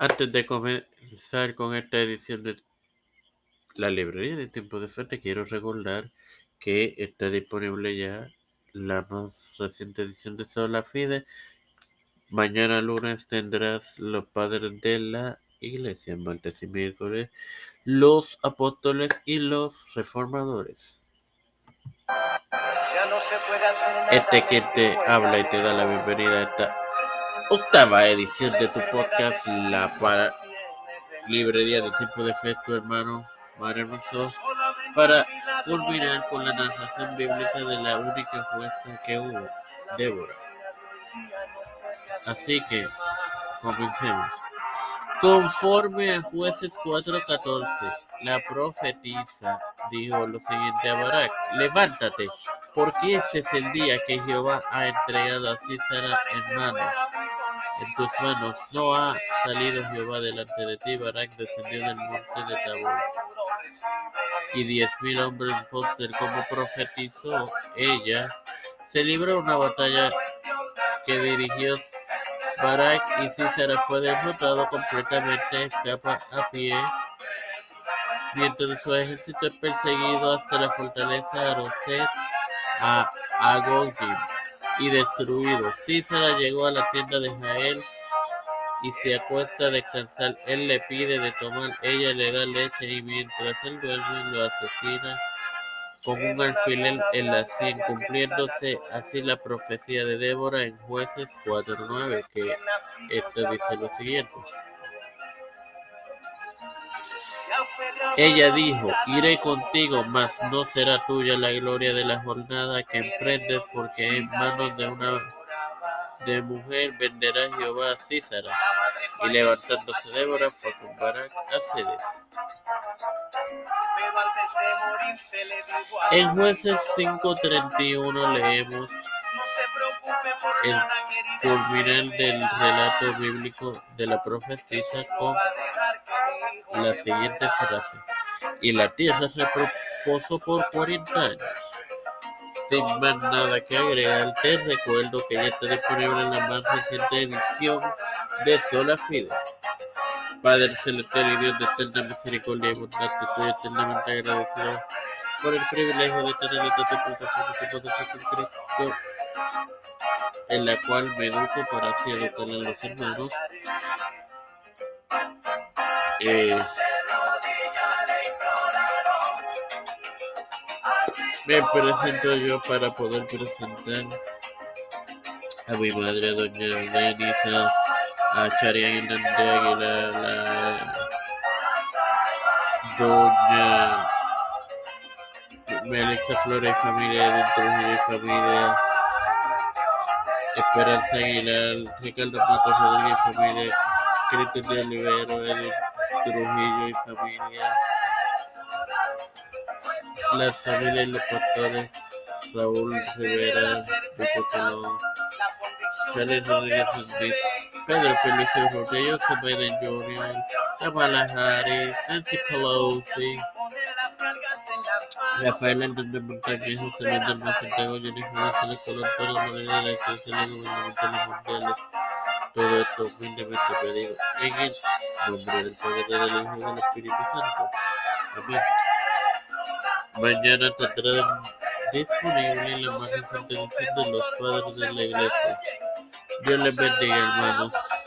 Antes de comenzar con esta edición de la librería de Tiempo de Fe, te quiero recordar que está disponible ya la más reciente edición de Sola Fide. Mañana lunes tendrás los padres de la iglesia, martes y miércoles los apóstoles y los reformadores. Este que te habla y te da la bienvenida a esta octava edición de tu podcast, la para librería de tiempo de fe, hermano Mario para culminar con la narración bíblica de la única jueza que hubo, Débora. Así que, comencemos. Conforme a jueces 4.14, la profetisa dijo lo siguiente a Barak, levántate, porque este es el día que Jehová ha entregado a Císara en manos en tus manos. No ha salido Jehová delante de ti, Barak descendió del monte de Tabor. Y diez mil hombres en póster, como profetizó ella, se libró una batalla que dirigió Barak y Císara fue derrotado completamente, escapa a pie, mientras su ejército es perseguido hasta la fortaleza Aroset a Agogim y destruido. Císara llegó a la tienda de Jael y se acuesta a descansar. Él le pide de tomar, ella le da leche y mientras él duerme lo asesina con un alfiler en la sien, cumpliéndose así la profecía de Débora en Jueces 4.9, que esto dice lo siguiente. Ella dijo, iré contigo, mas no será tuya la gloria de la jornada que emprendes, porque en manos de una de mujer venderá Jehová a Císara. Y levantándose Débora fue con Barak a Cedes. En jueces 5.31 leemos el culminar del relato bíblico de la profetisa con la siguiente frase. Y la tierra se propuso por 40 años. Sin más nada que agregar, te recuerdo que ya está disponible en la más reciente edición de Sola Fide. Padre celestial y Dios de eterna misericordia y bondad, estoy eternamente agradecido por el privilegio de tener esta interpretación de Cristo, en la cual me educo para así educar a los hermanos. Eh, me presento yo para poder presentar a mi madre, doña Denisa, a Charian Hernández Aguilar, a doña Melissa Flores familia, de Trujillo y familia, Esperanza Aguilar, Ricardo Matos Rodríguez familia, Cristian de Olivero, Edith Trujillo y familia, las familias y los pastores Raúl Rivera, Rico Colón, Charlie Rodríguez Pedro Pelicio Rodríguez, Kamala Harris, Nancy Pelosi, Rafael Hernández Montañez, José Luis del Santiago, Jennifer Colón, toda la de. Todo esto humildemente pedido nombre del Padre, del Hijo y del Espíritu Santo. Amén. Mañana tendrán disponible la más reciente edición de los padres de la iglesia. Dios les bendiga, hermanos.